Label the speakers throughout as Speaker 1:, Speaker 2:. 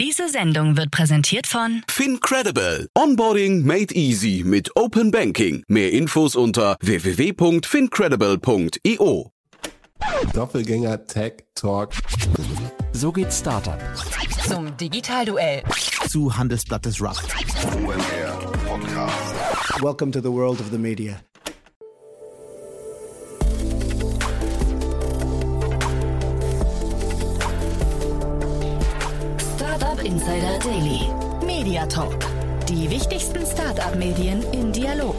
Speaker 1: Diese Sendung wird präsentiert von
Speaker 2: FinCredible. Onboarding made easy mit Open Banking. Mehr Infos unter www.fincredible.io.
Speaker 3: Doppelgänger Tech Talk.
Speaker 4: So geht Startup.
Speaker 1: zum Digitalduell.
Speaker 4: Zu Handelsblatt des Rough.
Speaker 5: Welcome to the world of the media.
Speaker 1: Insider Daily. Media Talk. Die wichtigsten Startup-Medien im Dialog.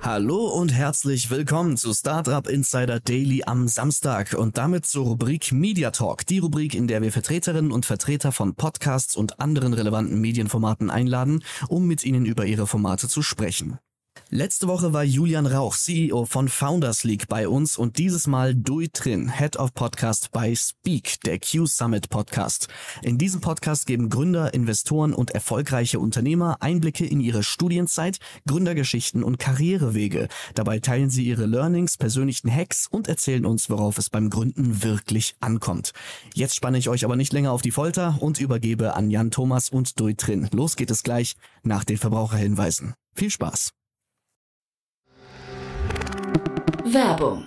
Speaker 4: Hallo und herzlich willkommen zu Startup Insider Daily am Samstag und damit zur Rubrik Media Talk, die Rubrik, in der wir Vertreterinnen und Vertreter von Podcasts und anderen relevanten Medienformaten einladen, um mit ihnen über ihre Formate zu sprechen. Letzte Woche war Julian Rauch, CEO von Founders League bei uns und dieses Mal Dui Trin, Head of Podcast bei Speak, der Q Summit Podcast. In diesem Podcast geben Gründer, Investoren und erfolgreiche Unternehmer Einblicke in ihre Studienzeit, Gründergeschichten und Karrierewege. Dabei teilen sie ihre Learnings, persönlichen Hacks und erzählen uns, worauf es beim Gründen wirklich ankommt. Jetzt spanne ich euch aber nicht länger auf die Folter und übergebe an Jan Thomas und Dui Trin. Los geht es gleich nach den Verbraucherhinweisen. Viel Spaß!
Speaker 1: Werbung.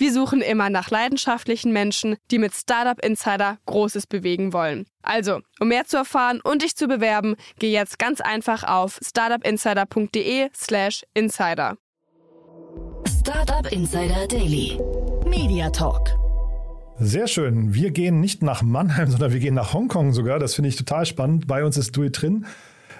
Speaker 6: Wir suchen immer nach leidenschaftlichen Menschen, die mit Startup Insider Großes bewegen wollen. Also, um mehr zu erfahren und dich zu bewerben, geh jetzt ganz einfach auf startupinsider.de/slash insider.
Speaker 1: Startup Insider Daily. Media Talk.
Speaker 7: Sehr schön. Wir gehen nicht nach Mannheim, sondern wir gehen nach Hongkong sogar. Das finde ich total spannend. Bei uns ist Dui Trin.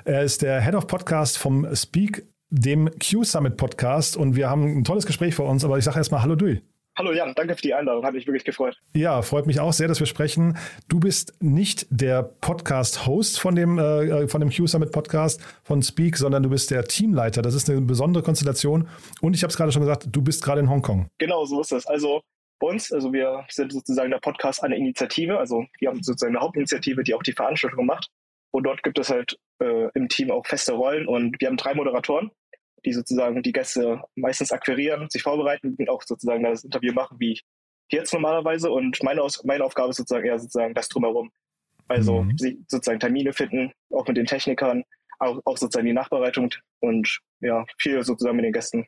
Speaker 7: Er ist der Head of Podcast vom Speak, dem Q Summit Podcast. Und wir haben ein tolles Gespräch vor uns. Aber ich sage erstmal Hallo Dui.
Speaker 8: Hallo Jan, danke für die Einladung, hat mich wirklich gefreut.
Speaker 7: Ja, freut mich auch sehr, dass wir sprechen. Du bist nicht der Podcast-Host von dem, äh, von dem Q Summit Podcast von Speak, sondern du bist der Teamleiter. Das ist eine besondere Konstellation. Und ich habe es gerade schon gesagt, du bist gerade in Hongkong.
Speaker 8: Genau, so ist es. Also uns, also wir sind sozusagen der Podcast eine Initiative, also wir haben sozusagen eine Hauptinitiative, die auch die Veranstaltung macht. Und dort gibt es halt äh, im Team auch feste Rollen und wir haben drei Moderatoren, die sozusagen die Gäste meistens akquirieren, sich vorbereiten und auch sozusagen das Interview machen, wie jetzt normalerweise. Und meine, Aus meine Aufgabe ist sozusagen eher sozusagen das drumherum. Also
Speaker 7: Mhm.
Speaker 8: sie sozusagen Termine finden, auch mit den Technikern, auch, auch sozusagen die Nachbereitung und ja, viel sozusagen mit den Gästen.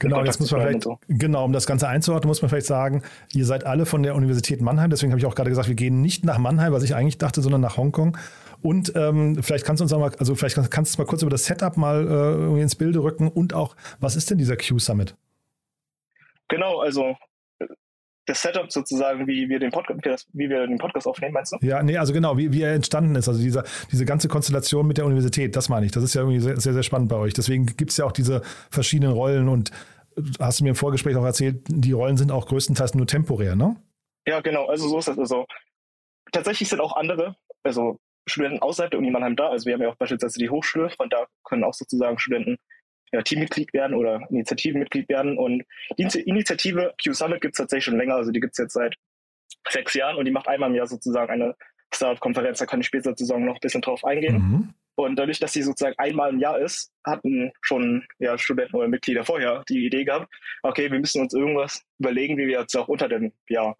Speaker 7: Genau, jetzt muss man vielleicht,
Speaker 8: und
Speaker 7: genau, um das Ganze einzuordnen, muss man vielleicht sagen, ihr seid alle von der Universität Mannheim, deswegen habe ich auch gerade gesagt, wir gehen nicht nach Mannheim, was ich eigentlich dachte, sondern nach Hongkong. Und ähm, vielleicht kannst du uns auch mal, also vielleicht kannst, kannst du mal kurz über das Setup mal äh, irgendwie ins Bilde rücken und auch, was ist denn dieser Q-Summit?
Speaker 8: Genau, also das Setup sozusagen, wie wir den Podcast, wie wir den Podcast aufnehmen, meinst du?
Speaker 7: Ja, nee, also genau, wie, wie er entstanden ist, also dieser, diese ganze Konstellation mit der Universität, das meine ich. Das ist ja irgendwie sehr, sehr, sehr spannend bei euch. Deswegen gibt es ja auch diese verschiedenen Rollen und hast du mir im Vorgespräch auch erzählt, die Rollen sind auch größtenteils nur temporär, ne?
Speaker 8: Ja, genau, also so ist das. Also tatsächlich sind auch andere, also Studenten außerhalb der Uni Mannheim da. Also wir haben ja auch beispielsweise die Hochschule, von da können auch sozusagen Studenten ja, Teammitglied werden oder Initiativenmitglied werden. Und die Initi- Initiative Q Summit gibt es tatsächlich schon länger, also die gibt es jetzt seit sechs Jahren und die macht einmal im Jahr sozusagen eine Startup-Konferenz, da kann ich später sozusagen noch ein bisschen drauf eingehen.
Speaker 7: Mhm.
Speaker 8: Und dadurch, dass sie sozusagen einmal im Jahr ist, hatten schon ja, Studenten oder Mitglieder vorher die Idee gehabt, okay, wir müssen uns irgendwas überlegen, wie wir jetzt auch unter dem Jahr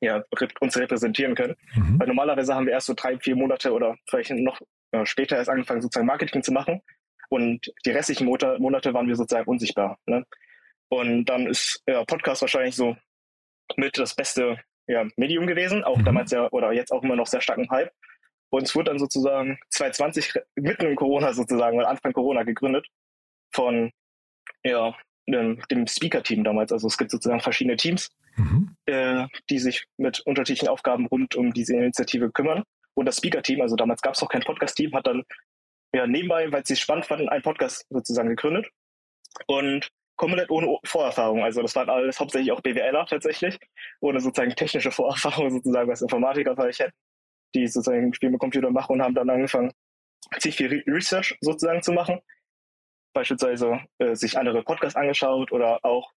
Speaker 8: ja, uns repräsentieren können.
Speaker 7: Mhm.
Speaker 8: Weil normalerweise haben wir erst so drei, vier Monate oder vielleicht noch äh, später erst angefangen, sozusagen Marketing zu machen. Und die restlichen Monate, waren wir sozusagen unsichtbar. Ne? Und dann ist ja, Podcast wahrscheinlich so mit das beste ja, Medium gewesen, auch
Speaker 7: Mhm.
Speaker 8: damals ja oder jetzt auch immer noch sehr starken Hype. Und es wurde dann sozusagen 2020 re- mitten in Corona sozusagen, weil Anfang Corona gegründet von ja, dem, dem Speaker-Team damals. Also es gibt sozusagen verschiedene Teams,
Speaker 7: Mhm.
Speaker 8: äh, die sich mit unterschiedlichen Aufgaben rund um diese Initiative kümmern. Und das Speaker-Team, also damals gab es noch kein Podcast-Team, hat dann ja nebenbei, weil sie es spannend fanden, einen Podcast sozusagen gegründet. Und komplett ohne Vorerfahrung. Also das waren alles hauptsächlich auch BWLer tatsächlich, ohne sozusagen technische Vorerfahrung sozusagen, was Informatiker vielleicht hätten, die sozusagen Spiel mit Computer machen und haben dann angefangen, ziemlich viel Research sozusagen zu machen. Beispielsweise äh, sich andere Podcasts angeschaut oder auch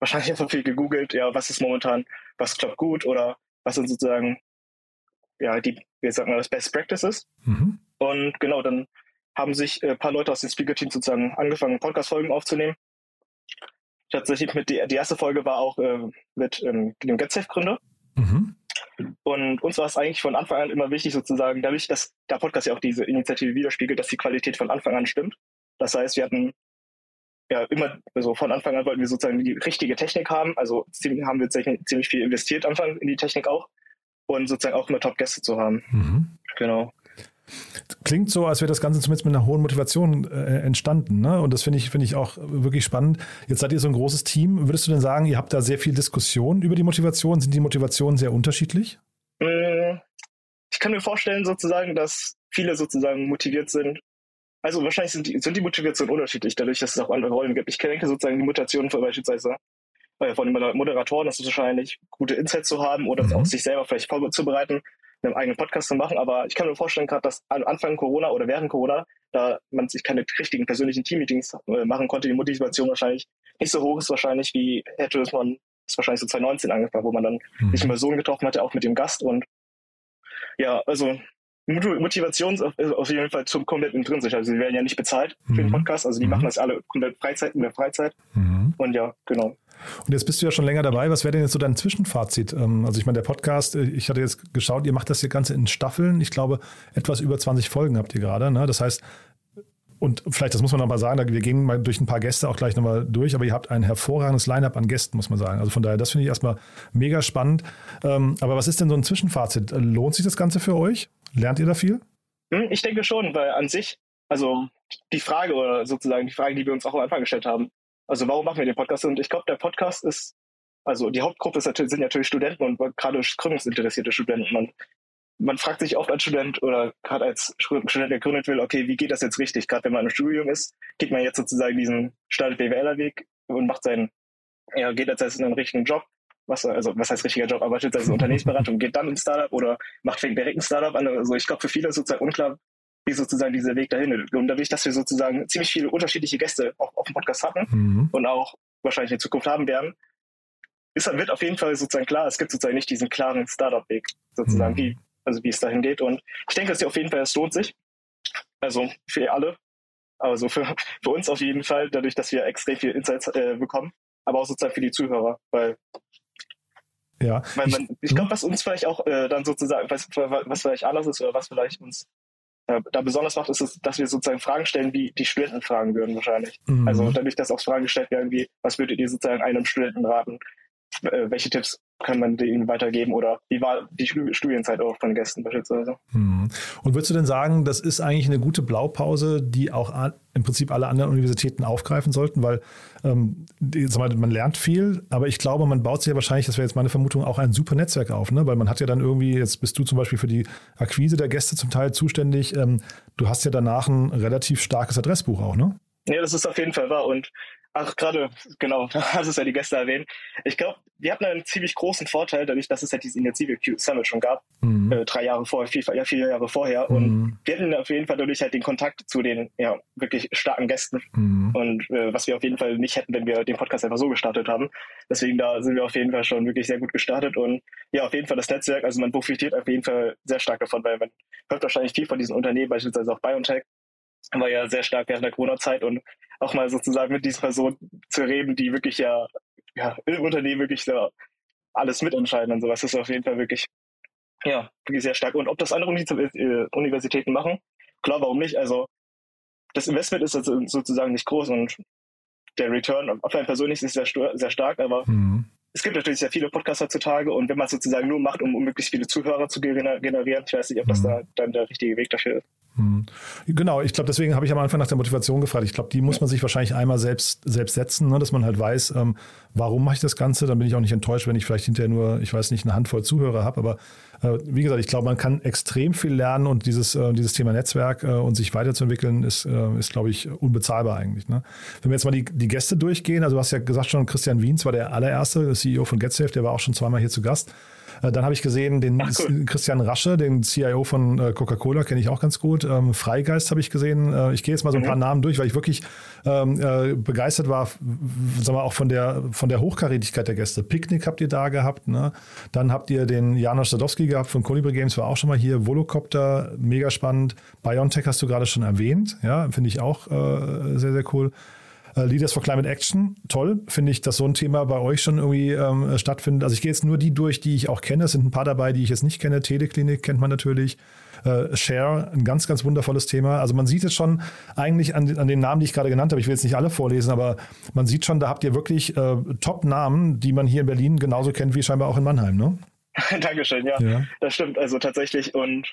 Speaker 8: wahrscheinlich einfach viel gegoogelt, ja, was ist momentan, was klappt gut oder was sind sozusagen, ja, die, wie sagt man das, Best Practices. Mhm. Und genau, dann haben sich ein äh, paar Leute aus dem Speaker-Team sozusagen angefangen, Podcast-Folgen aufzunehmen. Tatsächlich mit die, die erste Folge war auch äh, mit ähm, dem GetSafe-Gründer. Mhm. Und uns war es eigentlich von Anfang an immer wichtig, sozusagen, dadurch, dass der Podcast ja auch diese Initiative widerspiegelt, dass die Qualität von Anfang an stimmt. Das heißt, wir hatten ja immer, also von Anfang an wollten wir sozusagen die richtige Technik haben. Also haben wir ziemlich viel investiert, Anfang in die Technik auch. Und sozusagen auch immer Top-Gäste zu haben. Mhm. Genau.
Speaker 7: Klingt so, als wäre das Ganze zumindest mit einer hohen Motivation äh, entstanden. Ne? Und das finde ich, finde ich auch wirklich spannend. Jetzt seid ihr so ein großes Team. Würdest du denn sagen, ihr habt da sehr viel Diskussion über die Motivation? Sind die Motivationen sehr unterschiedlich?
Speaker 8: Äh, ich kann mir vorstellen, sozusagen, dass viele sozusagen motiviert sind. Also wahrscheinlich sind die, sind die Motivationen unterschiedlich, dadurch, dass es auch andere Rollen gibt. Ich denke sozusagen die Motivation von beispielsweise äh, von den Moderatoren ist es wahrscheinlich, gute Insights zu haben oder mhm. auch sich selber vielleicht vorzubereiten einen eigenen Podcast zu machen, aber ich kann mir vorstellen, gerade dass am Anfang Corona oder während Corona, da man sich keine richtigen persönlichen Teammeetings äh, machen konnte, die Motivation wahrscheinlich nicht so hoch ist wahrscheinlich, wie hätte es man ist wahrscheinlich so 2019 angefangen, wo man dann mhm. sich in Person getroffen hatte, auch mit dem Gast und ja, also Motivation ist auf jeden Fall zum komplett intrinsisch. Also sie werden ja nicht bezahlt für den mhm. Podcast, also die mhm. machen das alle komplett Freizeit in der Freizeit. Mhm. Und ja, genau.
Speaker 7: Und jetzt bist du ja schon länger dabei. Was wäre denn jetzt so dein Zwischenfazit? Ähm, also ich meine, der Podcast, äh, ich hatte jetzt geschaut, ihr macht das hier Ganze in Staffeln. Ich glaube, etwas über 20 Folgen habt ihr gerade. Ne? Das heißt, und vielleicht, das muss man nochmal sagen, wir gehen mal durch ein paar Gäste auch gleich nochmal durch, aber ihr habt ein hervorragendes Line-up an Gästen, muss man sagen. Also von daher, das finde ich erstmal mega spannend. Ähm, aber was ist denn so ein Zwischenfazit? Lohnt sich das Ganze für euch? Lernt ihr da viel?
Speaker 8: Hm, ich denke schon, weil an sich, also die Frage oder sozusagen die Frage, die wir uns auch am Anfang gestellt haben, also warum machen wir den Podcast? Und ich glaube, der Podcast ist, also die Hauptgruppe ist natürlich, sind natürlich Studenten und gerade gründungsinteressierte Studenten. Man, man fragt sich oft als Student oder gerade als Student, der gründet will, okay, wie geht das jetzt richtig? Gerade wenn man im Studium ist, geht man jetzt sozusagen diesen startet BWLer-Weg und macht seinen, ja, geht jetzt in einen richtigen Job was, also was heißt richtiger Job, arbeitet als Unternehmensberatung, geht dann ins Startup oder macht fängt direkt ein Startup an. Also ich glaube, für viele ist sozusagen unklar, wie sozusagen dieser Weg dahin. Und dadurch, dass wir sozusagen ziemlich viele unterschiedliche Gäste auf, auf dem Podcast hatten mhm. und auch wahrscheinlich in Zukunft haben werden, ist, wird auf jeden Fall sozusagen klar, es gibt sozusagen nicht diesen klaren Startup-Weg, sozusagen, mhm. wie, also wie es dahin geht. Und ich denke, dass auf jeden Fall, es lohnt sich. Also für alle. Also für, für uns auf jeden Fall, dadurch, dass wir extrem viel Insights äh, bekommen, aber auch sozusagen für die Zuhörer, weil
Speaker 7: ja.
Speaker 8: Weil man, ich, ich glaube, was uns vielleicht auch äh, dann sozusagen, was, was vielleicht anders ist oder was vielleicht uns da besonders macht, ist, es, dass wir sozusagen Fragen stellen, wie die Studenten fragen würden wahrscheinlich. Mhm. Also dadurch, dass auch Fragen gestellt werden, wie, was würdet ihr sozusagen einem Studenten raten? Äh, welche Tipps kann man denen weitergeben oder wie war die Studienzeit auch von Gästen beispielsweise.
Speaker 7: Mhm. Und würdest du denn sagen, das ist eigentlich eine gute Blaupause, die auch im Prinzip alle anderen Universitäten aufgreifen sollten, weil ähm, man lernt viel, aber ich glaube, man baut sich ja wahrscheinlich, das wäre jetzt meine Vermutung, auch ein super Netzwerk auf, ne? weil man hat ja dann irgendwie, jetzt bist du zum Beispiel für die Akquise der Gäste zum Teil zuständig, ähm, du hast ja danach ein relativ starkes Adressbuch auch, ne?
Speaker 8: Ja, das ist auf jeden Fall wahr und Ach, gerade, genau, da hast du es ja die Gäste erwähnt. Ich glaube, wir hatten einen ziemlich großen Vorteil, dadurch, dass es halt diese Initiative Q Summit schon gab, mhm. äh, drei Jahre vorher, vier, ja, vier Jahre vorher. Mhm. Und wir hatten auf jeden Fall dadurch halt den Kontakt zu den ja, wirklich starken Gästen. Mhm. Und äh, was wir auf jeden Fall nicht hätten, wenn wir den Podcast einfach so gestartet haben. Deswegen da sind wir auf jeden Fall schon wirklich sehr gut gestartet. Und ja, auf jeden Fall das Netzwerk, also man profitiert auf jeden Fall sehr stark davon, weil man hört wahrscheinlich viel von diesen Unternehmen, beispielsweise auch BioNTech, war ja sehr stark während der Corona-Zeit und auch mal sozusagen mit diesen Personen zu reden, die wirklich ja, ja im Unternehmen wirklich so alles mitentscheiden und sowas, ist auf jeden Fall wirklich, ja, wirklich sehr stark. Und ob das andere äh, Universitäten machen, klar, warum nicht? Also das Investment ist also sozusagen nicht groß und der Return auf ein persönlich ist sehr, sehr stark, aber mhm. es gibt natürlich sehr viele Podcasts heutzutage und wenn man es sozusagen nur macht, um, um möglichst viele Zuhörer zu generieren, ich weiß nicht, ob das mhm. da dann der richtige Weg dafür ist.
Speaker 7: Hm. Genau, ich glaube, deswegen habe ich am Anfang nach der Motivation gefragt. Ich glaube, die muss man sich wahrscheinlich einmal selbst, selbst setzen, ne, dass man halt weiß, ähm, warum mache ich das Ganze. Dann bin ich auch nicht enttäuscht, wenn ich vielleicht hinterher nur, ich weiß nicht, eine Handvoll Zuhörer habe. Aber äh, wie gesagt, ich glaube, man kann extrem viel lernen und dieses, äh, dieses Thema Netzwerk äh, und sich weiterzuentwickeln ist, äh, ist glaube ich, unbezahlbar eigentlich. Ne? Wenn wir jetzt mal die, die Gäste durchgehen, also du hast ja gesagt schon, Christian Wiens war der allererste, der CEO von GetSafe, der war auch schon zweimal hier zu Gast. Äh, dann habe ich gesehen, den Ach, cool. Christian Rasche, den CIO von äh, Coca-Cola, kenne ich auch ganz gut. Ähm, Freigeist habe ich gesehen. Äh, ich gehe jetzt mal so ein mhm. paar Namen durch, weil ich wirklich ähm, äh, begeistert war, sagen wir auch von der, von der Hochkarätigkeit der Gäste. Picknick habt ihr da gehabt. Ne? Dann habt ihr den Janusz Sadowski gehabt von Colibri Games, war auch schon mal hier. Volocopter, mega spannend. BioNTech hast du gerade schon erwähnt. Ja, finde ich auch äh, sehr, sehr cool. Äh, Leaders for Climate Action, toll. Finde ich, dass so ein Thema bei euch schon irgendwie ähm, stattfindet. Also ich gehe jetzt nur die durch, die ich auch kenne. Es sind ein paar dabei, die ich jetzt nicht kenne. Teleklinik kennt man natürlich. Äh, Share, ein ganz, ganz wundervolles Thema. Also man sieht es schon eigentlich an, an den Namen, die ich gerade genannt habe. Ich will jetzt nicht alle vorlesen, aber man sieht schon, da habt ihr wirklich äh, Top-Namen, die man hier in Berlin genauso kennt wie scheinbar auch in Mannheim, ne?
Speaker 8: Dankeschön, ja, ja. Das stimmt. Also tatsächlich. Und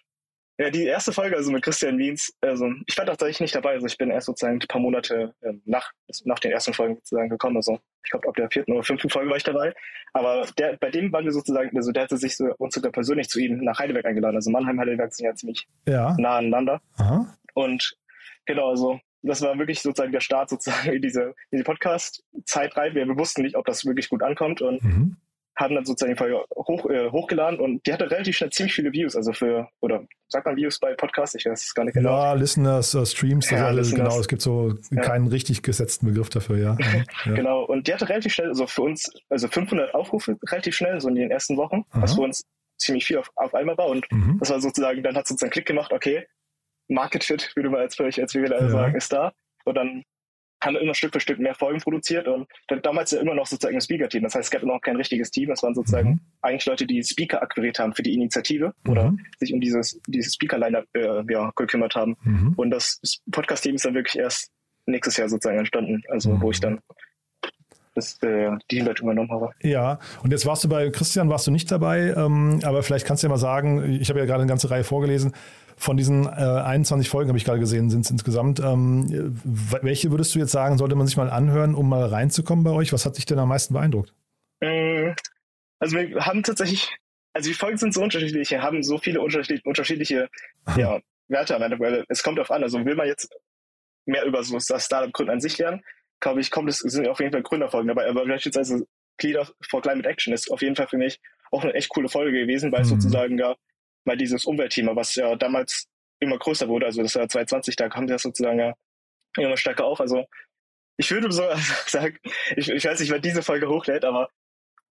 Speaker 8: ja, die erste Folge, also mit Christian Wiens, also ich war tatsächlich nicht dabei, also ich bin erst sozusagen ein paar Monate ähm, nach, nach den ersten Folgen sozusagen gekommen, also ich glaube ab der vierten oder fünften Folge war ich dabei, aber der, bei dem waren wir sozusagen, also der hatte sich so, uns sogar persönlich zu ihm nach Heidelberg eingeladen, also Mannheim, Heidelberg sind ja ziemlich ja. nah aneinander. Aha. und genau, also das war wirklich sozusagen der Start sozusagen in diese, in die Podcast-Zeit rein, wir wussten nicht, ob das wirklich gut ankommt und mhm haben dann sozusagen hoch, äh, hochgeladen und die hatte relativ schnell ziemlich viele Views, also für, oder sagt man Views bei Podcasts? Ich weiß es gar nicht genau.
Speaker 7: Ja, Listeners, uh, Streams, ja, alles, genau, es gibt so ja. keinen richtig gesetzten Begriff dafür, ja.
Speaker 8: ja. Genau, und die hatte relativ schnell, also für uns, also 500 Aufrufe relativ schnell, so in den ersten Wochen, Aha. was für uns ziemlich viel auf, auf einmal war und mhm. das war sozusagen, dann hat es sozusagen Klick gemacht, okay, Market Fit, würde man als, als wir alle sagen, ist da und dann haben immer Stück für Stück mehr Folgen produziert und damals ja immer noch sozusagen ein Speaker-Team. Das heißt, es gab immer noch kein richtiges Team. Das waren sozusagen mhm. eigentlich Leute, die Speaker akquiriert haben für die Initiative mhm. oder sich um dieses, dieses Speaker-Line äh, ja, gekümmert haben. Mhm. Und das Podcast-Team ist dann wirklich erst nächstes Jahr sozusagen entstanden. Also, wo ich dann das, äh, die Teamleitung übernommen habe.
Speaker 7: Ja, und jetzt warst du bei Christian, warst du nicht dabei, ähm, aber vielleicht kannst du ja mal sagen, ich habe ja gerade eine ganze Reihe vorgelesen, von diesen äh, 21 Folgen, habe ich gerade gesehen, sind es insgesamt. Ähm, welche würdest du jetzt sagen, sollte man sich mal anhören, um mal reinzukommen bei euch? Was hat dich denn am meisten beeindruckt?
Speaker 8: Mm, also wir haben tatsächlich, also die Folgen sind so unterschiedlich, wir haben so viele unterschiedliche, unterschiedliche ja, Werte am Ende, weil es kommt auf an. Also will man jetzt mehr über so das Startup-Gründen an sich lernen, glaube ich, kommt es, sind auf jeden Fall Gründerfolgen dabei. Aber beispielsweise Leader for Climate Action ist auf jeden Fall für mich auch eine echt coole Folge gewesen, weil mhm. es sozusagen ja mal dieses Umweltthema, was ja damals immer größer wurde, also das Jahr 2020, da kam das sozusagen ja immer stärker auf. Also ich würde so sagen, ich, ich weiß nicht, wer diese Folge hochlädt, aber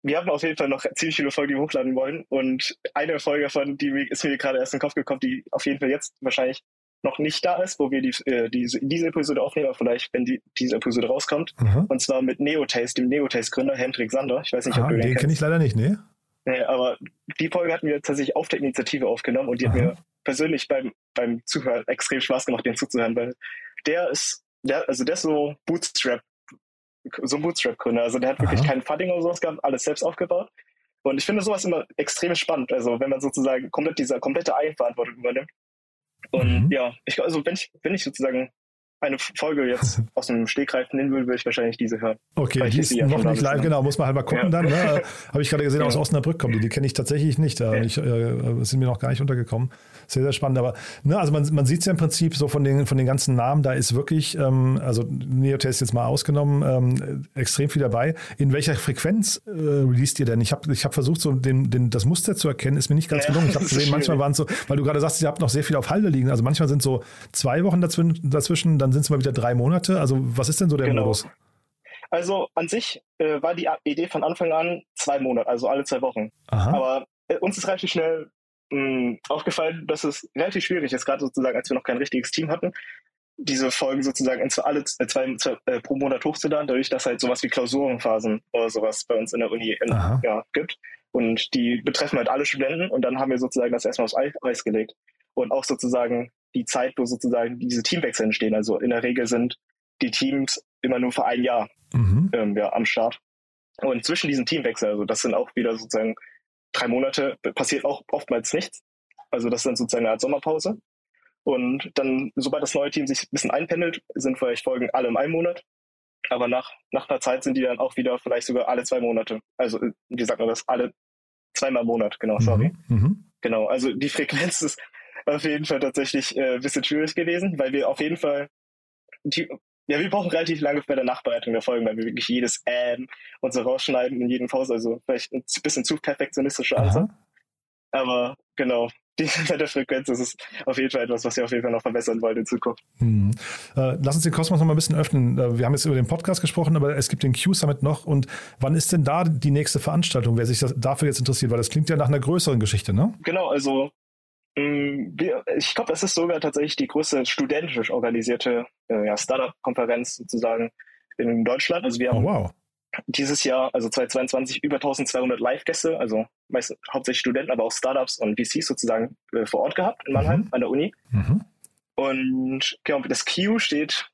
Speaker 8: wir haben auf jeden Fall noch ziemlich viele Folgen, die wir hochladen wollen. Und eine Folge davon, die ist mir gerade erst in den Kopf gekommen, die auf jeden Fall jetzt wahrscheinlich noch nicht da ist, wo wir die, äh, diese, diese Episode aufnehmen, aber vielleicht, wenn die, diese Episode rauskommt. Mhm. Und zwar mit Neotaste, dem Neotaste-Gründer Hendrik Sander. Ich weiß nicht,
Speaker 7: Aha, ob du den, den kenne ich leider nicht, ne?
Speaker 8: Nee, aber die Folge hatten wir tatsächlich auf der Initiative aufgenommen und die Aha. hat mir persönlich beim, beim Zuhören extrem Spaß gemacht, den zuzuhören, weil der ist, der, also der ist so Bootstrap, so ein Bootstrap-Gründer. Also der hat wirklich Aha. keinen Funding oder sowas gehabt, alles selbst aufgebaut. Und ich finde sowas immer extrem spannend. Also wenn man sozusagen komplett diese komplette Eigenverantwortung übernimmt. Und mhm. ja, ich, also wenn ich, wenn ich sozusagen eine Folge jetzt aus dem Stegreif nehmen will, würde ich wahrscheinlich diese hören.
Speaker 7: Okay, die ist noch nicht live, genau, muss man halt mal gucken ja. dann. Ne? Habe ich gerade gesehen, aus Osnabrück kommt die, die kenne ich tatsächlich nicht, ja. ich, äh, sind mir noch gar nicht untergekommen. Sehr, sehr spannend, aber ne, also man, man sieht es ja im Prinzip so von den, von den ganzen Namen, da ist wirklich, ähm, also Neotest jetzt mal ausgenommen, ähm, extrem viel dabei. In welcher Frequenz äh, released ihr denn? Ich habe ich hab versucht, so den, den, das Muster zu erkennen, ist mir nicht ganz ja, gelungen. Ich habe gesehen, manchmal waren es so, weil du gerade sagst, ihr habt noch sehr viel auf Halde liegen, also manchmal sind so zwei Wochen dazwischen, dazwischen dann sind es mal wieder drei Monate. Also was ist denn so der genau. Modus?
Speaker 8: Also an sich äh, war die Idee von Anfang an zwei Monate, also alle zwei Wochen. Aha. Aber äh, uns ist relativ schnell mh, hm, aufgefallen, dass es relativ schwierig ist, gerade sozusagen, als wir noch kein richtiges Team hatten, diese Folgen sozusagen in alle äh, zwei, zwei äh, pro Monat hochzuladen, dadurch, dass halt sowas wie Klausurenphasen oder sowas bei uns in der Uni in, ja, gibt. Und die betreffen halt alle Studenten und dann haben wir sozusagen das erstmal aufs Eis gelegt. Und auch sozusagen die Zeit, wo sozusagen diese Teamwechsel entstehen. Also in der Regel sind die Teams immer nur für ein Jahr mhm. ähm, ja, am Start. Und zwischen diesen Teamwechseln, also das sind auch wieder sozusagen drei Monate, passiert auch oftmals nichts. Also das ist dann sozusagen eine Art Sommerpause. Und dann, sobald das neue Team sich ein bisschen einpendelt, sind vielleicht Folgen alle im einen Monat. Aber nach, nach einer Zeit sind die dann auch wieder vielleicht sogar alle zwei Monate. Also, wie sagt man das? Alle zweimal im Monat, genau, sorry.
Speaker 7: Mhm. Mhm.
Speaker 8: Genau, also die Frequenz ist auf jeden Fall tatsächlich äh, ein bisschen schwierig gewesen, weil wir auf jeden Fall die, ja, wir brauchen relativ lange bei der Nachbereitung der Folgen, weil wir wirklich jedes Ähm und so rausschneiden in jedem Pause, also vielleicht ein bisschen zu perfektionistischer Ansatz. Aber genau, die mit der Frequenz ist auf jeden Fall etwas, was wir auf jeden Fall noch verbessern wollen in Zukunft.
Speaker 7: Hm. Äh, lass uns den Kosmos noch mal ein bisschen öffnen. Äh, wir haben jetzt über den Podcast gesprochen, aber es gibt den Q-Summit noch. Und wann ist denn da die nächste Veranstaltung, wer sich das dafür jetzt interessiert? Weil das klingt ja nach einer größeren Geschichte, ne?
Speaker 8: Genau, also ich glaube, das ist sogar tatsächlich die größte studentisch organisierte äh, ja, Startup-Konferenz sozusagen in Deutschland. Also wir haben
Speaker 7: Oh, wow.
Speaker 8: dieses Jahr, also 2022, über 1200 Live-Gäste, also meist, hauptsächlich Studenten, aber auch Startups und VCs sozusagen äh, vor Ort gehabt in Mannheim
Speaker 7: Mhm.
Speaker 8: an der Uni.
Speaker 7: Mhm.
Speaker 8: Und genau, das Q steht,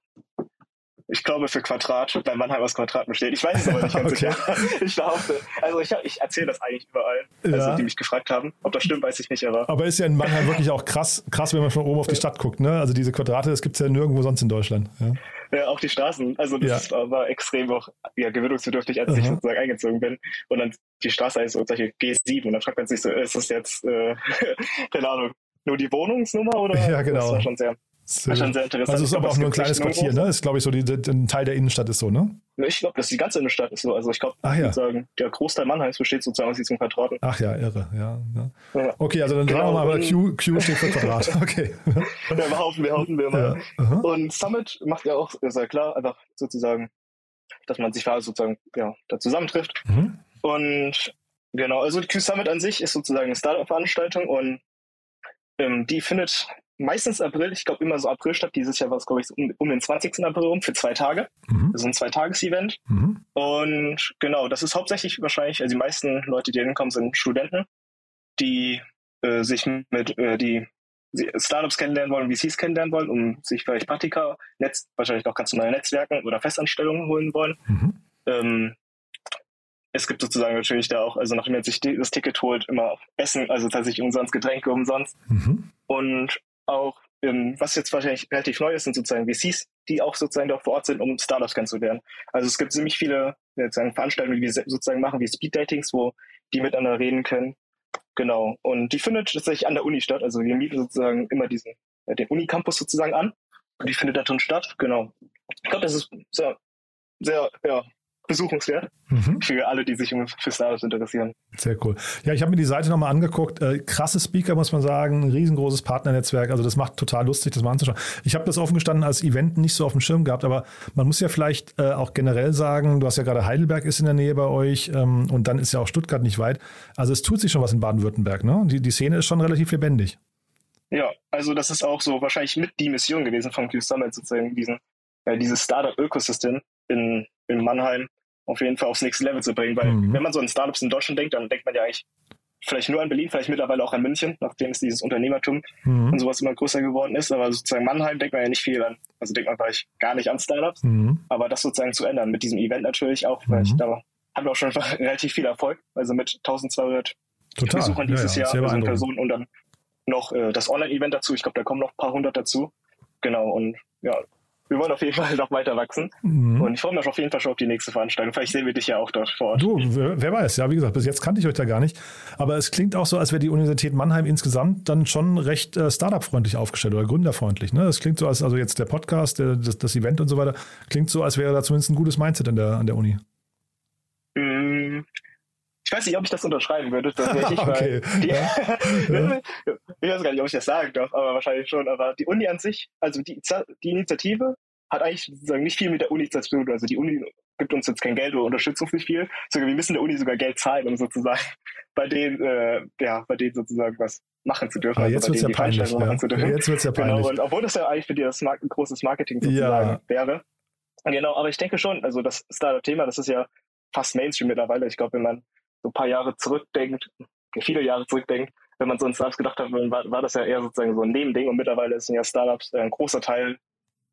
Speaker 8: ich glaube, für Quadrat, weil Mannheim aus Quadrat besteht. Ich weiß es aber nicht ganz
Speaker 7: Okay.
Speaker 8: sicher. Ich behaupte. Also ich, ich erzähle das eigentlich überall, also
Speaker 7: Ja.
Speaker 8: die mich gefragt haben. Ob das stimmt, weiß ich nicht, aber
Speaker 7: Aber ist ja in Mannheim wirklich auch krass, krass, wenn man von oben auf die Stadt guckt. Ne? Also diese Quadrate, das gibt es ja nirgendwo sonst in Deutschland. Ja.
Speaker 8: ja, auch die Straßen. Also das
Speaker 7: Ja.
Speaker 8: ist- war extrem auch ja, gewöhnungsbedürftig, als ich
Speaker 7: Aha.
Speaker 8: sozusagen eingezogen bin. Und dann die Straße heißt so solche G7 und dann fragt man sich so, ist das jetzt, äh, keine Ahnung, nur die Wohnungsnummer oder?
Speaker 7: Ja, genau.
Speaker 8: Das war schon sehr, war schon sehr interessant.
Speaker 7: Also es ist aber auch nur ein kleines Quartier, ne? Ist, glaube ich, so die, die, ein Teil der Innenstadt ist so, ne?
Speaker 8: Ich glaube, dass die ganze Innenstadt ist so. Also ich glaube,
Speaker 7: ja.
Speaker 8: sozusagen, der Großteil Mannheims besteht sozusagen aus diesen Quadraten.
Speaker 7: Ach ja, irre, ja. ja.
Speaker 8: Ja.
Speaker 7: Okay, also dann sagen wir
Speaker 8: Genau,
Speaker 7: mal, aber
Speaker 8: und-
Speaker 7: Q, Q steht für Quadrat. Okay.
Speaker 8: Ja, behaupten, behaupten wir
Speaker 7: ja.
Speaker 8: mal.
Speaker 7: Aha.
Speaker 8: Und Summit macht ja auch sehr klar, einfach sozusagen, dass man sich da sozusagen ja, da zusammentrifft.
Speaker 7: Mhm.
Speaker 8: Und genau, also die Q-Summit an sich ist sozusagen eine Startup-Veranstaltung und ähm, die findet meistens April, ich glaube immer so April statt. Dieses Jahr war es, glaube ich, so um, um den 20. April rum für zwei Tage.
Speaker 7: Mhm.
Speaker 8: Ist ein Zweitages-Event.
Speaker 7: Mhm.
Speaker 8: Und genau, das ist hauptsächlich wahrscheinlich, also die meisten Leute, die hinkommen, sind Studenten, die äh, sich mit, äh, die Startups kennenlernen wollen, VCs kennenlernen wollen, um sich vielleicht Praktika, Netz, wahrscheinlich auch ganz normale Netzwerken oder Festanstellungen holen wollen.
Speaker 7: Mhm.
Speaker 8: Ähm, es gibt sozusagen natürlich da auch, also nachdem man sich das Ticket holt, immer Essen, also tatsächlich umsonst, Getränke umsonst.
Speaker 7: Mhm.
Speaker 8: Und auch, ähm, was jetzt wahrscheinlich relativ neu ist, sind sozusagen VCs, die auch sozusagen dort vor Ort sind, um Startups kennenzulernen. Also es gibt ziemlich viele sozusagen Veranstaltungen, die wir sozusagen machen, wie Speed-Datings, wo die miteinander reden können. Genau. Und die findet tatsächlich an der Uni statt. Also wir mieten sozusagen immer diesen, äh, den Unicampus sozusagen an. Und die findet da drin statt. Genau. Ich glaube, das ist sehr, sehr, ja, besuchenswert
Speaker 7: Mhm.
Speaker 8: für alle, die sich für Startups interessieren.
Speaker 7: Sehr cool. Ja, ich habe mir die Seite nochmal angeguckt. Äh, krasse Speaker, muss man sagen. Ein riesengroßes Partnernetzwerk. Also das macht total lustig, das mal anzuschauen. Ich habe das offen gestanden als Event nicht so auf dem Schirm gehabt, aber man muss ja vielleicht äh, auch generell sagen, du hast ja gerade Heidelberg ist in der Nähe bei euch ähm, und dann ist ja auch Stuttgart nicht weit. Also es tut sich schon was in Baden-Württemberg. Ne? Die, die Szene ist schon relativ lebendig.
Speaker 8: Ja, also das ist auch so wahrscheinlich mit die Mission gewesen von Q Summit, sozusagen diesen, äh, dieses Startup-Ökosystem in, in Mannheim auf jeden Fall aufs nächste Level zu bringen. Weil
Speaker 7: Mhm.
Speaker 8: wenn man so an Startups in Deutschland denkt, dann denkt man ja eigentlich vielleicht nur an Berlin, vielleicht mittlerweile auch an München, nachdem es dieses Unternehmertum
Speaker 7: Mhm.
Speaker 8: und sowas immer größer geworden ist. Aber sozusagen Mannheim denkt man ja nicht viel an. Also denkt man vielleicht gar nicht an Startups.
Speaker 7: Mhm.
Speaker 8: Aber das sozusagen zu ändern, mit diesem Event natürlich auch, weil ich
Speaker 7: Mhm.
Speaker 8: da haben wir auch schon relativ viel Erfolg. Also mit 1200
Speaker 7: Total.
Speaker 8: Besuchern
Speaker 7: Ja,
Speaker 8: dieses
Speaker 7: ja,
Speaker 8: Jahr,
Speaker 7: sehr
Speaker 8: also in
Speaker 7: beeindruckend.
Speaker 8: Person und dann noch äh, das Online-Event dazu. Ich glaube, da kommen noch ein paar hundert dazu. Genau, und ja, wir wollen auf jeden Fall noch weiter wachsen.
Speaker 7: Mhm.
Speaker 8: Und ich freue mich auf jeden Fall schon auf die nächste Veranstaltung. Vielleicht sehen wir dich ja auch dort vor Ort.
Speaker 7: Du, wer, weiß, ja, wie gesagt, bis jetzt kannte ich euch da gar nicht. Aber es klingt auch so, als wäre die Universität Mannheim insgesamt dann schon recht äh, Startup-freundlich aufgestellt oder gründerfreundlich. Ne? Es klingt so, als also jetzt der Podcast, der, das, das Event und so weiter, klingt so, als wäre da zumindest ein gutes Mindset an der, an der Uni.
Speaker 8: Mm, Ich weiß nicht, ob ich das unterschreiben würde, tatsächlich,
Speaker 7: Okay.
Speaker 8: weil die,
Speaker 7: Ja.
Speaker 8: ich weiß gar nicht, ob ich das sagen darf, aber wahrscheinlich schon. Aber die Uni an sich, also die, die Initiative hat eigentlich sozusagen nicht viel mit der Uni zu tun. Also die Uni gibt uns jetzt kein Geld oder unterstützt uns nicht viel. Sogar wir müssen der Uni sogar Geld zahlen, um sozusagen bei denen, äh, ja, bei denen sozusagen was machen zu dürfen.
Speaker 7: Aber
Speaker 8: also
Speaker 7: jetzt
Speaker 8: bei
Speaker 7: wird es ja peinlich. Ja.
Speaker 8: machen zu dürfen.
Speaker 7: Jetzt wird es ja
Speaker 8: Genau,
Speaker 7: peinlich.
Speaker 8: und obwohl das ja eigentlich für die das Mar ein großes Marketing sozusagen
Speaker 7: Ja.
Speaker 8: wäre. Genau, aber ich denke schon, also das Startup-Thema, das ist ja fast Mainstream mittlerweile. Ich glaube, wenn man so ein paar Jahre zurückdenkt, viele Jahre zurückdenkt, wenn man so an Startups gedacht hat, war, war das ja eher sozusagen so ein Nebending und mittlerweile sind ja Startups äh, ein großer Teil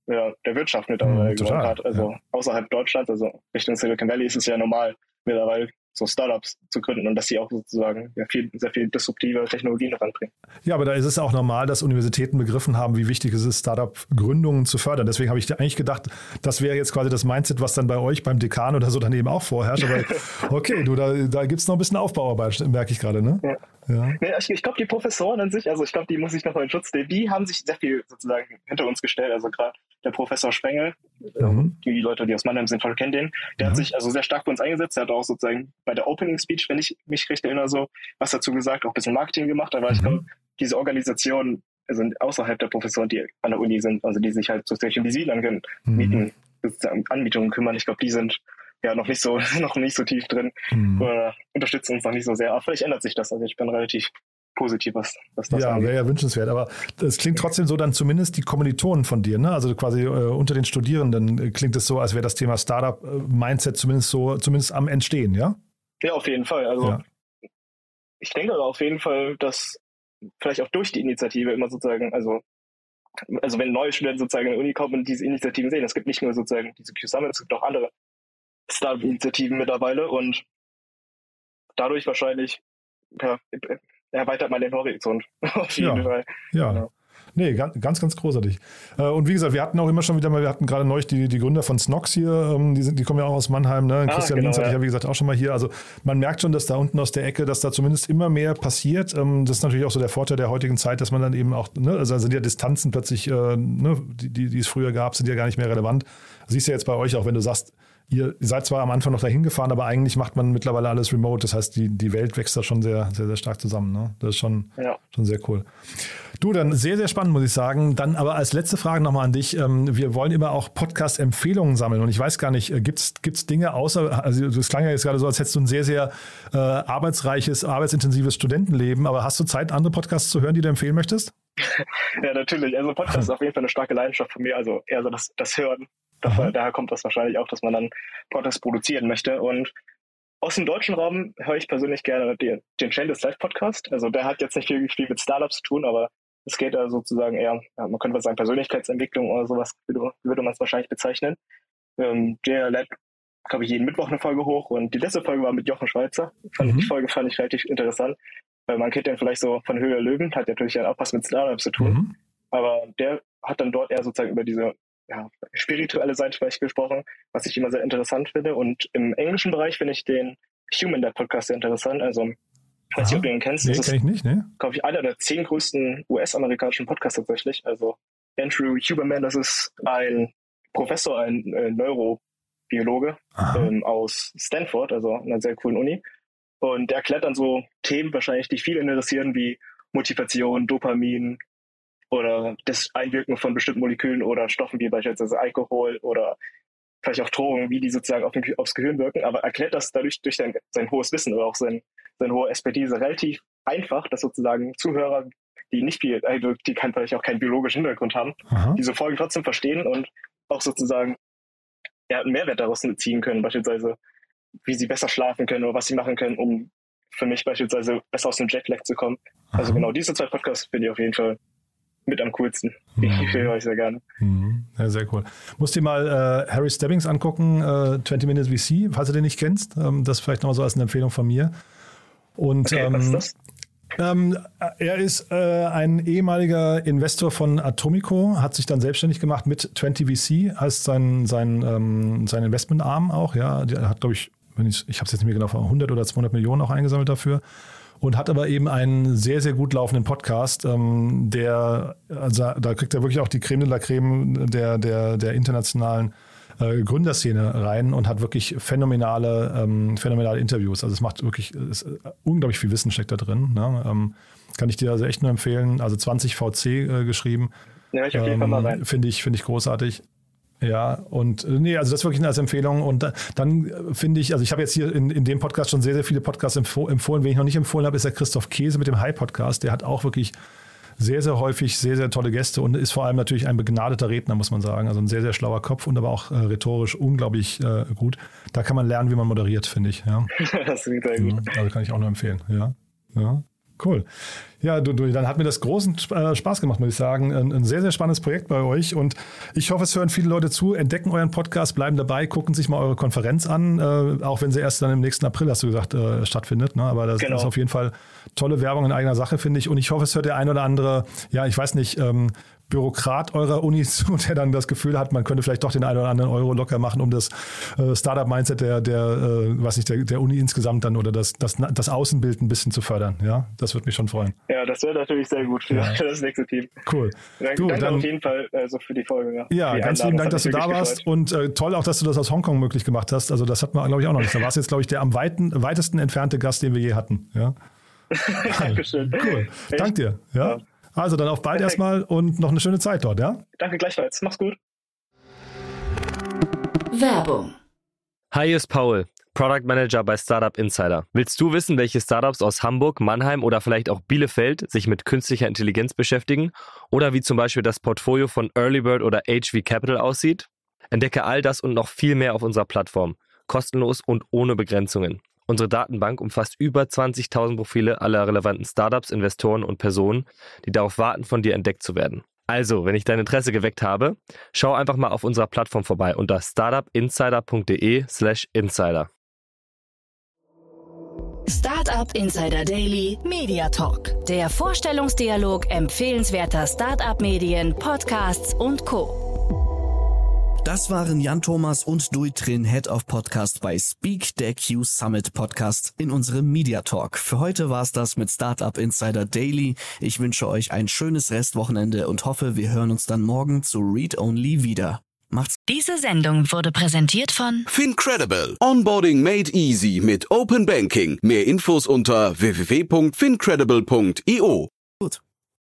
Speaker 8: ja, der Wirtschaft mittlerweile
Speaker 7: Mhm,
Speaker 8: geworden.
Speaker 7: total,
Speaker 8: also
Speaker 7: ja.
Speaker 8: außerhalb Deutschlands, also Richtung Silicon Valley ist es ja normal mittlerweile so Startups zu gründen und dass sie auch sozusagen ja, viel, sehr viel disruptive Technologien ranbringen.
Speaker 7: Ja, aber da ist es auch normal, dass Universitäten begriffen haben, wie wichtig es ist, Startup-Gründungen zu fördern. Deswegen habe ich eigentlich gedacht, das wäre jetzt quasi das Mindset, was dann bei euch beim Dekan oder so daneben auch vorherrscht. Aber okay, du, da, da gibt es noch ein bisschen Aufbauarbeit, merke ich gerade, ne?
Speaker 8: Ja. Ja. Nee, ich, ich glaube, die Professoren an sich, also ich glaube, die muss ich noch mal in Schutz nehmen, die haben sich sehr viel sozusagen hinter uns gestellt. Also gerade der Professor Spengel, mhm. die Leute, die aus Mannheim sind, kennen den, der mhm. hat sich also sehr stark für uns eingesetzt. Der hat auch sozusagen bei der Opening Speech, wenn ich mich recht erinnere, so was dazu gesagt, auch ein bisschen Marketing gemacht. Aber mhm. ich glaube, diese Organisation also außerhalb der Professoren, die an der Uni sind, also die sich halt so solche wie Sie dann mhm. Mieten, Anmietungen kümmern, ich glaube, die sind ja noch nicht so noch nicht so tief drin mhm. oder unterstützen uns noch nicht so sehr. Aber vielleicht ändert sich das. Also ich bin relativ positiv, was, was das
Speaker 7: Ja, wäre ja wünschenswert. Aber es klingt trotzdem so, dann zumindest die Kommilitonen von dir, ne? Also quasi äh, unter den Studierenden äh, klingt es so, als wäre das Thema Startup-Mindset zumindest so, zumindest am Entstehen, ja?
Speaker 8: Ja, auf jeden Fall. Also ja. ich denke aber auf jeden Fall, dass vielleicht auch durch die Initiative immer sozusagen, also also wenn neue Studenten sozusagen in die Uni kommen und diese Initiativen sehen, es gibt nicht nur sozusagen diese Q-Summit, es gibt auch andere Startup-Initiativen mittlerweile und dadurch wahrscheinlich ja, erweitert man den Horizont. Auf jeden
Speaker 7: ja,
Speaker 8: Fall.
Speaker 7: Ja. Genau. Nee, ganz, ganz großartig. Äh, und wie gesagt, wir hatten auch immer schon wieder mal, wir hatten gerade neulich die, die Gründer von Snox hier, ähm, die, sind, die kommen ja auch aus Mannheim, ne? Ah, Christian genau, Linz hatte ich ja, wie gesagt, auch schon mal hier. Also man merkt schon, dass da unten aus der Ecke, dass da zumindest immer mehr passiert. Ähm, das ist natürlich auch so der Vorteil der heutigen Zeit, dass man dann eben auch, ne? also sind ja Distanzen plötzlich, äh, ne? die, die, die es früher gab, sind ja gar nicht mehr relevant. siehst du ja jetzt bei euch auch, wenn du sagst, Ihr seid zwar am Anfang noch dahin gefahren, aber eigentlich macht man mittlerweile alles remote. Das heißt, die, die Welt wächst da schon sehr, sehr, sehr stark zusammen. Ne? Das ist schon, ja. schon sehr cool. Du, dann sehr, sehr spannend, muss ich sagen. Dann aber als letzte Frage nochmal an dich. Ähm, wir wollen immer auch Podcast-Empfehlungen sammeln. Und ich weiß gar nicht, gibt es Dinge außer, also das klang ja jetzt gerade so, als hättest du ein sehr, sehr äh, arbeitsreiches, arbeitsintensives Studentenleben. Aber hast du Zeit, andere Podcasts zu hören, die du empfehlen möchtest?
Speaker 8: ja, natürlich. Also Podcast ist auf jeden Fall eine starke Leidenschaft von mir. Also eher so das, das Hören. Daher, daher kommt das wahrscheinlich auch, dass man dann Podcasts produzieren möchte. Und aus dem deutschen Raum höre ich persönlich gerne den, den Shameless Life Podcast. Also der hat jetzt nicht wirklich viel mit Startups zu tun, aber es geht da sozusagen eher, ja, man könnte sagen, Persönlichkeitsentwicklung oder sowas, würde, würde man es wahrscheinlich bezeichnen. Ähm, der lädt, glaube ich, jeden Mittwoch eine Folge hoch und die letzte Folge war mit Jochen Schweizer. Fand, mhm. Die Folge fand ich relativ interessant, weil man kennt den vielleicht so von Höhe Löwen, hat ja natürlich auch was mit Startups zu tun. Mhm. Aber der hat dann dort eher sozusagen über diese ja, spirituelle Seite vielleicht gesprochen, was ich immer sehr interessant finde. Und im englischen Bereich finde ich den Human Lab Podcast sehr interessant. Also, weiß nicht, ob du ihn kennst.
Speaker 7: Nee, kenn ich nicht, ne?
Speaker 8: Glaube ich, einer der zehn größten US-amerikanischen Podcasts tatsächlich. Also, Andrew Huberman, das ist ein Professor, ein äh, Neurobiologe ähm, aus Stanford, also einer sehr coolen Uni. Und der erklärt dann so Themen wahrscheinlich, die viele interessieren, wie Motivation, Dopamin, oder das Einwirken von bestimmten Molekülen oder Stoffen wie beispielsweise Alkohol oder vielleicht auch Drogen, wie die sozusagen auf den, aufs Gehirn wirken, aber erklärt das dadurch durch sein, sein hohes Wissen oder auch sein, seine hohe Expertise relativ einfach, dass sozusagen Zuhörer, die nicht viel, also die kann vielleicht auch keinen biologischen Hintergrund haben, Aha. diese Folgen trotzdem verstehen und auch sozusagen ja, einen Mehrwert daraus ziehen können, beispielsweise wie sie besser schlafen können oder was sie machen können, um für mich beispielsweise besser aus dem Jetlag zu kommen. Also Aha. Also genau diese zwei Podcasts finde ich auf jeden Fall mit am coolsten. Mhm. Ich höre euch sehr gerne.
Speaker 7: Mhm. Ja, sehr cool. Musst dir mal äh, Harry Stebbings angucken, äh, 20 Minutes VC, falls du den nicht kennst. Ähm, das vielleicht noch so als eine Empfehlung von mir. Und okay, ähm, was ist das? Ähm, er ist äh, ein ehemaliger Investor von Atomico, hat sich dann selbstständig gemacht mit 20 VC als sein, sein, ähm, sein Investmentarm auch. Ja, er hat, glaube ich, wenn ich, ich habe es jetzt nicht mehr genau, 100 oder 200 Millionen auch eingesammelt dafür und hat aber eben einen sehr, sehr gut laufenden Podcast, ähm, der, also da kriegt er wirklich auch die Creme de la Creme der, der, der internationalen äh, Gründerszene rein und hat wirklich phänomenale, ähm, phänomenale Interviews. Also es macht wirklich, es, äh, unglaublich viel Wissen steckt da drin. Ne? Ähm, kann ich dir also echt nur empfehlen. Also 20 VC äh, geschrieben.
Speaker 8: Ja, ich auf jeden Fall mal rein.
Speaker 7: Ähm, finde ich, finde ich großartig. Ja, und äh, nee, also das wirklich als Empfehlung. Und dann äh, finde ich, also ich habe jetzt hier in, in dem Podcast schon sehr, sehr viele Podcasts empfohlen. Wen ich noch nicht empfohlen habe, ist der Christoph Käse mit dem High-Podcast. Der hat auch wirklich sehr, sehr häufig sehr, sehr tolle Gäste und ist vor allem natürlich ein begnadeter Redner, muss man sagen. Also ein sehr, sehr schlauer Kopf und aber auch äh, rhetorisch unglaublich äh, gut. Da kann man lernen, wie man moderiert, finde ich. Ja.
Speaker 8: das klingt sehr gut.
Speaker 7: Ja, also kann ich auch nur empfehlen. Ja. ja. Cool. Ja, du, du, dann hat mir das großen äh, Spaß gemacht, muss ich sagen. Ein, ein, sehr, sehr spannendes Projekt bei euch und ich hoffe, es hören viele Leute zu, entdecken euren Podcast, bleiben dabei, gucken sich mal eure Konferenz an, äh, auch wenn sie erst dann im nächsten April, hast du gesagt, äh, stattfindet. Ne? Aber das genau. ist auf jeden Fall tolle Werbung in eigener Sache, finde ich. Und ich hoffe, es hört der ein oder andere, ja, ich weiß nicht, ähm, Bürokrat eurer Uni zu, der dann das Gefühl hat, man könnte vielleicht doch den einen oder anderen Euro locker machen, um das äh, Startup-Mindset der, der, äh, was nicht, der, der Uni insgesamt dann oder das, das, das Außenbild ein bisschen zu fördern. Ja, das würde mich schon freuen.
Speaker 8: Ja, das wäre natürlich sehr gut für, ja. das nächste Team.
Speaker 7: Cool.
Speaker 8: Dank, du, danke dann, auf jeden Fall also für die Folge. Ja,
Speaker 7: ja
Speaker 8: die
Speaker 7: ganz lieben Dank, dass du da warst gefreut. und äh, toll auch, dass du das aus Hongkong möglich gemacht hast. Also das hat man, glaube ich, auch noch nicht. Da warst jetzt, glaube ich, der am weiten, weitesten entfernte Gast, den wir je hatten. Ja.
Speaker 8: Dankeschön.
Speaker 7: Cool. Dank dir. ja. ja. Also dann auf bald Perfekt. erstmal und noch eine schöne Zeit dort, ja?
Speaker 8: Danke gleichfalls. Mach's gut.
Speaker 1: Werbung.
Speaker 9: Hi, hier ist Paul, Product Manager bei Startup Insider. Willst du wissen, welche Startups aus Hamburg, Mannheim oder vielleicht auch Bielefeld sich mit künstlicher Intelligenz beschäftigen? Oder wie zum Beispiel das Portfolio von Earlybird oder HV Capital aussieht? Entdecke all das und noch viel mehr auf unserer Plattform. Kostenlos und ohne Begrenzungen. Unsere Datenbank umfasst über 20.000 Profile aller relevanten Startups, Investoren und Personen, die darauf warten, von dir entdeckt zu werden. Also, wenn ich dein Interesse geweckt habe, schau einfach mal auf unserer Plattform vorbei unter startupinsider.de/slash insider.
Speaker 1: Startup Insider Daily Media Talk. Der Vorstellungsdialog empfehlenswerter Startup-Medien, Podcasts und Co.
Speaker 4: Das waren Jan Thomas und Duitrin, Head of Podcast bei Speak, der Q Summit Podcast in unserem Media Talk. Für heute war es das mit Startup Insider Daily. Ich wünsche euch ein schönes Restwochenende und hoffe, wir hören uns dann morgen zu Read Only wieder. Macht's.
Speaker 1: Diese Sendung wurde präsentiert von
Speaker 2: Fincredible. Onboarding made easy mit Open Banking. Mehr Infos unter www.fincredible.io.